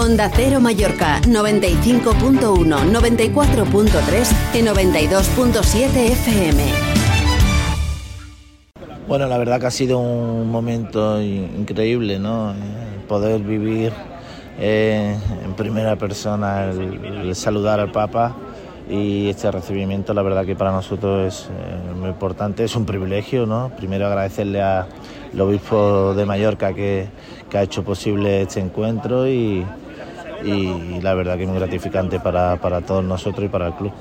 Onda Cero Mallorca 95.1, 94.3 y 92.7 FM. Bueno, la verdad que ha sido un momento increíble, ¿no? Poder vivir eh, en primera persona el, saludar al Papa y este recibimiento, la verdad que para nosotros es eh, muy importante, es un privilegio, ¿no? Primero agradecerle al obispo de Mallorca que ha hecho posible este encuentro y, y la verdad que es muy gratificante para, para todos nosotros y para el club.